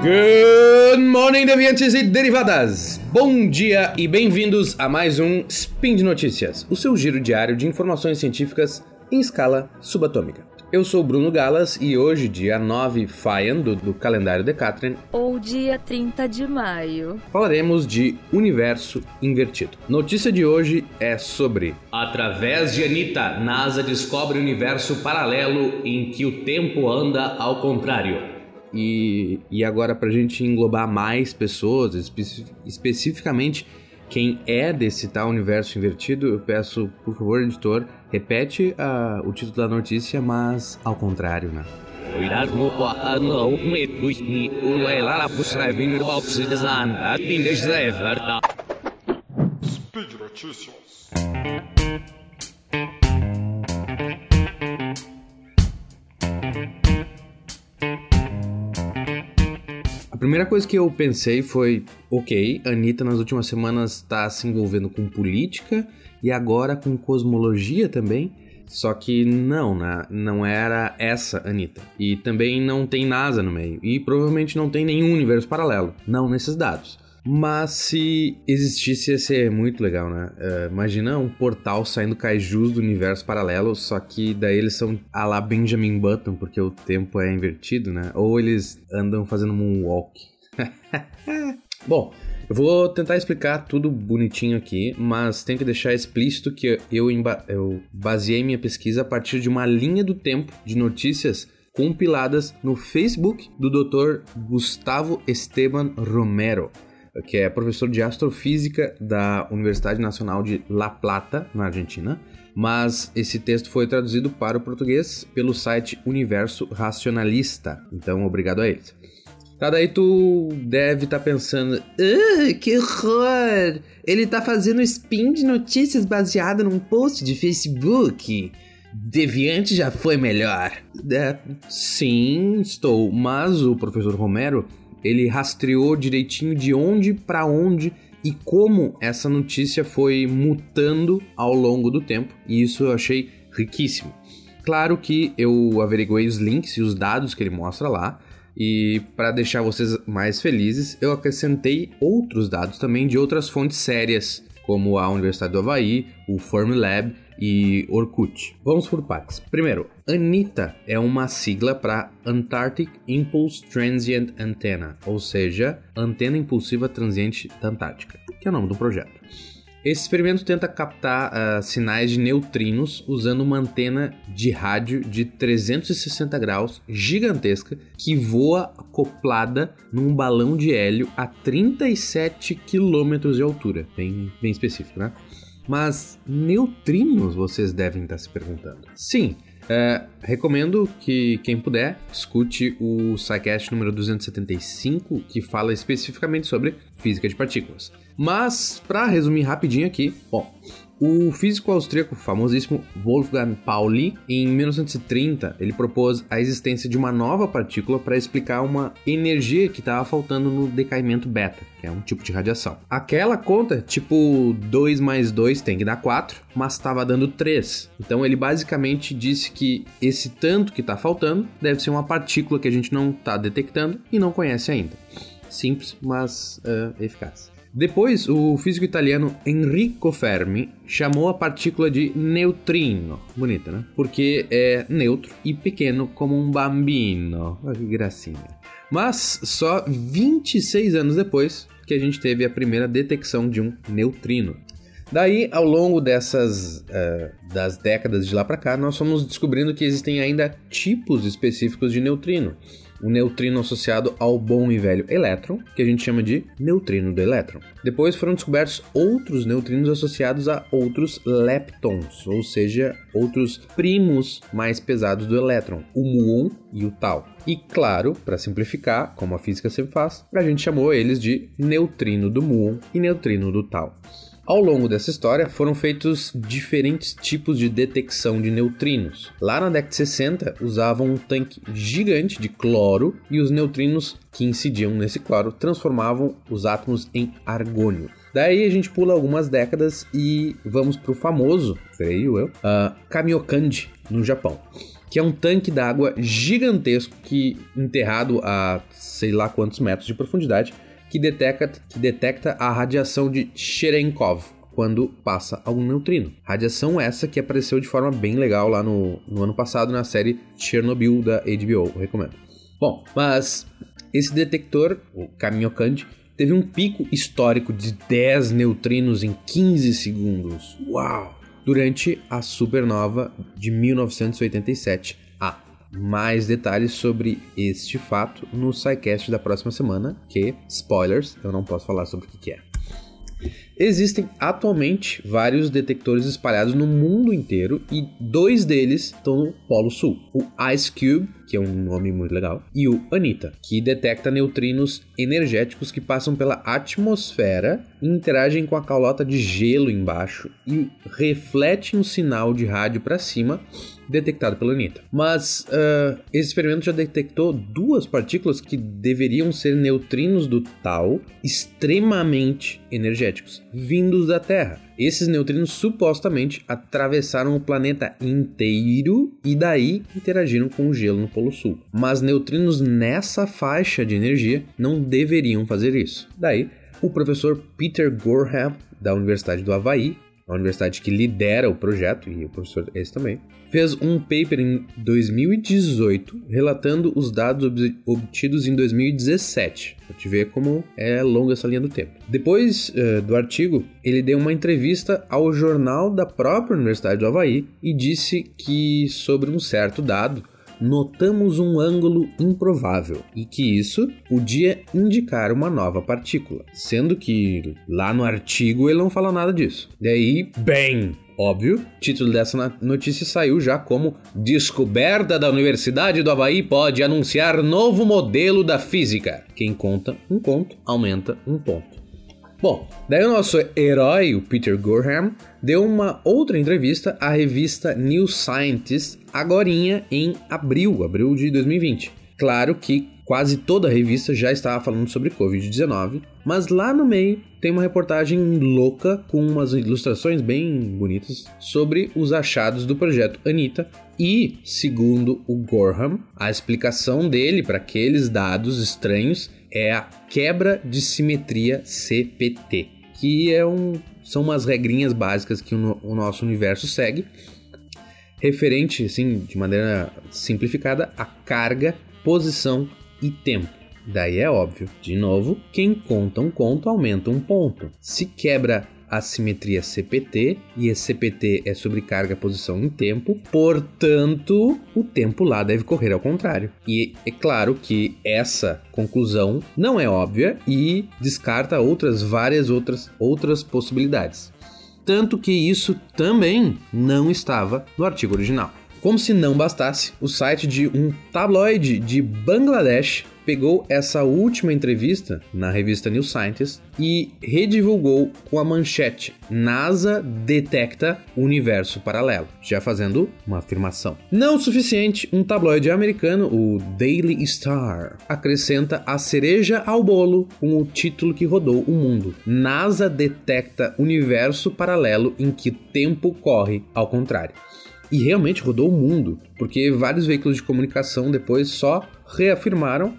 Good morning, deviantes e derivadas! Bom dia e bem-vindos a mais um Spin de Notícias, o seu giro diário de informações científicas em escala subatômica. Eu sou Bruno Galas e hoje, dia 9 Faian do, do calendário Decathlon, ou dia 30 de maio, falaremos de universo invertido. Notícia de hoje é sobre Através de Anitta, NASA descobre universo paralelo em que o tempo anda ao contrário. E, e agora, para a gente englobar mais pessoas, espe especificamente quem é desse tal universo invertido, eu peço, por favor, editor, repete uh, o título da notícia, mas ao contrário, né? Speed Notícias. A primeira coisa que eu pensei foi, ok, Anitta nas últimas semanas está se envolvendo com política e agora com cosmologia também. Só que não, né? não era essa Anitta. E também não tem NASA no meio. E provavelmente não tem nenhum universo paralelo. Não nesses dados. Mas se existisse, ia ser muito legal, né? Uh, imagina um portal saindo kaijus do universo paralelo, só que daí eles são a la Benjamin Button, porque o tempo é invertido, né? Ou eles andam fazendo moonwalk. Bom, eu vou tentar explicar tudo bonitinho aqui, mas tenho que deixar explícito que eu, eu baseei minha pesquisa a partir de uma linha do tempo de notícias compiladas no Facebook do Dr. Gustavo Esteban Romero que é professor de astrofísica da Universidade Nacional de La Plata, na Argentina. Mas esse texto foi traduzido para o português pelo site Universo Racionalista. Então, obrigado a eles. Tá, daí tu deve estar tá pensando, ah, que horror! Ele tá fazendo spin de notícias baseado num post de Facebook. Deviante já foi melhor. É, sim, estou, mas o professor Romero ele rastreou direitinho de onde para onde e como essa notícia foi mutando ao longo do tempo, e isso eu achei riquíssimo. Claro que eu averiguei os links e os dados que ele mostra lá, e para deixar vocês mais felizes, eu acrescentei outros dados também de outras fontes sérias, como a Universidade do Havaí, o Formlab e Orkut. Vamos por partes. Primeiro, ANITA é uma sigla para Antarctic Impulse Transient Antenna, ou seja, Antena Impulsiva Transiente da Antártica, que é o nome do projeto. Esse experimento tenta captar uh, sinais de neutrinos usando uma antena de rádio de 360 graus gigantesca que voa acoplada num balão de hélio a 37 km de altura, bem, bem específico, né? Mas neutrinos vocês devem estar se perguntando. Sim, é, recomendo que quem puder escute o SciCast número 275, que fala especificamente sobre física de partículas. Mas, para resumir rapidinho aqui, bom, o físico austríaco famosíssimo Wolfgang Pauli, em 1930, ele propôs a existência de uma nova partícula para explicar uma energia que estava faltando no decaimento beta, que é um tipo de radiação. Aquela conta, tipo 2 mais 2 tem que dar 4, mas estava dando 3. Então ele basicamente disse que esse tanto que está faltando deve ser uma partícula que a gente não está detectando e não conhece ainda. Simples, mas uh, eficaz. Depois, o físico italiano Enrico Fermi chamou a partícula de neutrino. Bonita, né? Porque é neutro e pequeno como um bambino. Olha que gracinha. Mas só 26 anos depois que a gente teve a primeira detecção de um neutrino. Daí, ao longo dessas uh, das décadas de lá para cá, nós fomos descobrindo que existem ainda tipos específicos de neutrino o neutrino associado ao bom e velho elétron, que a gente chama de neutrino do elétron. Depois foram descobertos outros neutrinos associados a outros leptons, ou seja, outros primos mais pesados do elétron, o muon e o tau. E claro, para simplificar, como a física sempre faz, a gente chamou eles de neutrino do muon e neutrino do tau. Ao longo dessa história, foram feitos diferentes tipos de detecção de neutrinos. Lá na década de 60, usavam um tanque gigante de cloro e os neutrinos que incidiam nesse cloro transformavam os átomos em argônio. Daí a gente pula algumas décadas e vamos para o famoso, creio eu, uh, Kamiokande, no Japão. que é um tanque d'água gigantesco que enterrado a sei lá quantos metros de profundidade, que detecta, que detecta a radiação de Cherenkov quando passa algum neutrino. Radiação essa que apareceu de forma bem legal lá no, no ano passado na série Chernobyl da HBO, recomendo. Bom, mas esse detector, o Kamiokande, teve um pico histórico de 10 neutrinos em 15 segundos. Uau! Durante a supernova de 1987. Mais detalhes sobre este fato no SciCast da próxima semana, que, spoilers, eu não posso falar sobre o que é. Existem atualmente vários detectores espalhados no mundo inteiro e dois deles estão no Polo Sul: o Ice Cube, que é um nome muito legal, e o Anita, que detecta neutrinos energéticos que passam pela atmosfera interagem com a calota de gelo embaixo e refletem um sinal de rádio para cima detectado pela Anitta. Mas uh, esse experimento já detectou duas partículas que deveriam ser neutrinos do tal extremamente energéticos, vindos da Terra. Esses neutrinos supostamente atravessaram o planeta inteiro e daí interagiram com o gelo no Polo Sul. Mas neutrinos nessa faixa de energia não deveriam fazer isso. Daí, o professor Peter Gorham, da Universidade do Havaí, a universidade que lidera o projeto, e o professor esse também, fez um paper em 2018 relatando os dados ob obtidos em 2017. Pra te ver como é longa essa linha do tempo. Depois uh, do artigo, ele deu uma entrevista ao jornal da própria Universidade do Havaí e disse que sobre um certo dado notamos um ângulo improvável e que isso podia indicar uma nova partícula, sendo que lá no artigo ele não fala nada disso. Daí, bem, Óbvio, o título dessa notícia saiu já como Descoberta da Universidade do Havaí pode anunciar novo modelo da física. Quem conta um conto aumenta um ponto. Bom, daí o nosso herói, o Peter Gorham, deu uma outra entrevista à revista New Scientist, agorinha em abril, abril de 2020. Claro que quase toda a revista já estava falando sobre Covid-19, mas lá no meio tem uma reportagem louca com umas ilustrações bem bonitas sobre os achados do projeto Anita e, segundo o Gorham, a explicação dele para aqueles dados estranhos é a quebra de simetria CPT, que é um, são umas regrinhas básicas que o, o nosso universo segue, referente, assim, de maneira simplificada, a carga, posição e tempo. Daí é óbvio, de novo, quem conta um conto aumenta um ponto. Se quebra a simetria CPT e esse CPT é sobre carga, posição em tempo, portanto, o tempo lá deve correr ao contrário. E é claro que essa conclusão não é óbvia e descarta outras várias outras outras possibilidades. Tanto que isso também não estava no artigo original. Como se não bastasse, o site de um tabloide de Bangladesh pegou essa última entrevista na revista New Scientist e redivulgou com a manchete NASA detecta universo paralelo, já fazendo uma afirmação. Não o suficiente, um tabloide americano, o Daily Star, acrescenta a cereja ao bolo com o título que rodou o mundo: NASA detecta universo paralelo em que tempo corre ao contrário. E realmente rodou o mundo, porque vários veículos de comunicação depois só reafirmaram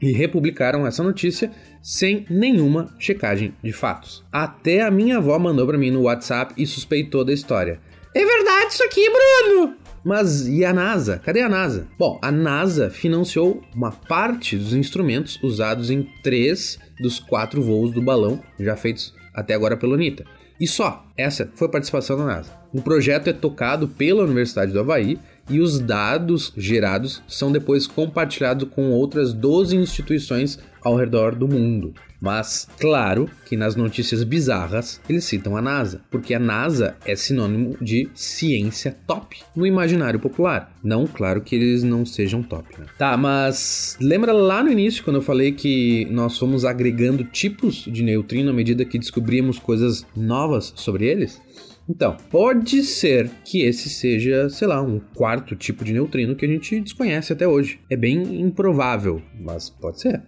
e republicaram essa notícia sem nenhuma checagem de fatos. Até a minha avó mandou para mim no WhatsApp e suspeitou da história. É verdade isso aqui, Bruno! Mas e a NASA? Cadê a NASA? Bom, a NASA financiou uma parte dos instrumentos usados em três dos quatro voos do balão já feitos até agora pela UNITA. E só, essa foi a participação da NASA. O projeto é tocado pela Universidade do Havaí e os dados gerados são depois compartilhados com outras 12 instituições ao redor do mundo. Mas, claro que nas notícias bizarras eles citam a NASA, porque a NASA é sinônimo de ciência top no imaginário popular. Não, claro que eles não sejam top, né? Tá, mas lembra lá no início quando eu falei que nós fomos agregando tipos de neutrino à medida que descobríamos coisas novas sobre eles? Então, pode ser que esse seja, sei lá, um quarto tipo de neutrino que a gente desconhece até hoje. É bem improvável, mas pode ser.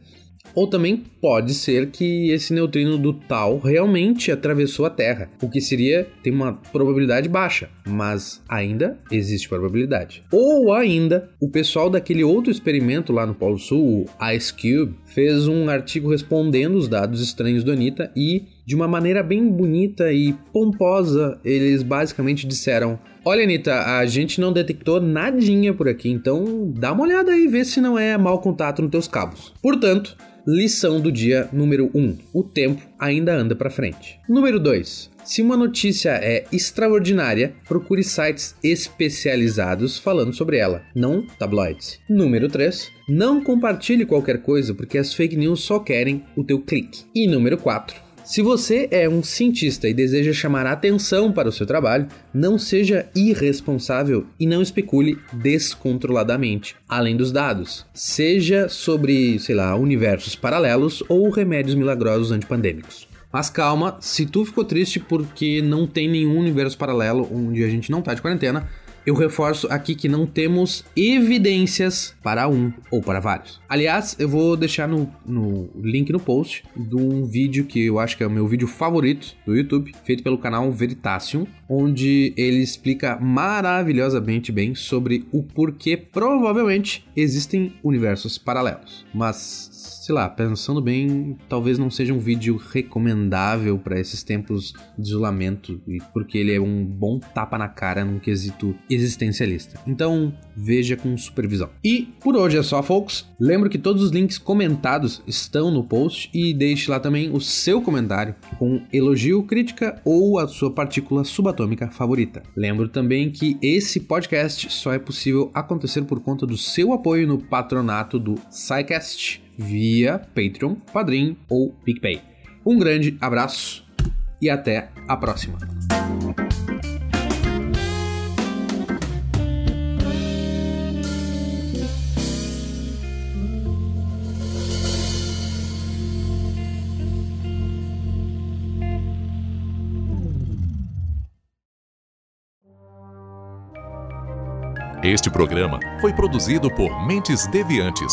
Ou também pode ser que esse neutrino do tal realmente atravessou a Terra, o que seria tem uma probabilidade baixa, mas ainda existe probabilidade. Ou ainda, o pessoal daquele outro experimento lá no Polo Sul, o Ice Cube, fez um artigo respondendo os dados estranhos do Anitta e de uma maneira bem bonita e pomposa, eles basicamente disseram: Olha, Anitta, a gente não detectou nadinha por aqui, então dá uma olhada aí e vê se não é mau contato nos teus cabos. Portanto, lição do dia número 1: um, o tempo ainda anda para frente. Número 2: se uma notícia é extraordinária, procure sites especializados falando sobre ela, não tabloides. Número 3. Não compartilhe qualquer coisa porque as fake news só querem o teu clique. E número 4. Se você é um cientista e deseja chamar atenção para o seu trabalho, não seja irresponsável e não especule descontroladamente, além dos dados. Seja sobre, sei lá, universos paralelos ou remédios milagrosos antipandêmicos. Mas calma, se tu ficou triste porque não tem nenhum universo paralelo onde a gente não tá de quarentena, eu reforço aqui que não temos evidências para um ou para vários. Aliás, eu vou deixar no, no link no post de um vídeo que eu acho que é o meu vídeo favorito do YouTube, feito pelo canal Veritasium, onde ele explica maravilhosamente bem sobre o porquê provavelmente existem universos paralelos. Mas sei lá, pensando bem, talvez não seja um vídeo recomendável para esses tempos de isolamento, porque ele é um bom tapa na cara num quesito existencialista. Então, veja com supervisão. E por hoje é só, folks. Lembro que todos os links comentados estão no post e deixe lá também o seu comentário com elogio, crítica ou a sua partícula subatômica favorita. Lembro também que esse podcast só é possível acontecer por conta do seu apoio no patronato do SciCast via Patreon, Padrim ou PicPay. Um grande abraço e até a próxima. Este programa foi produzido por Mentes Deviantes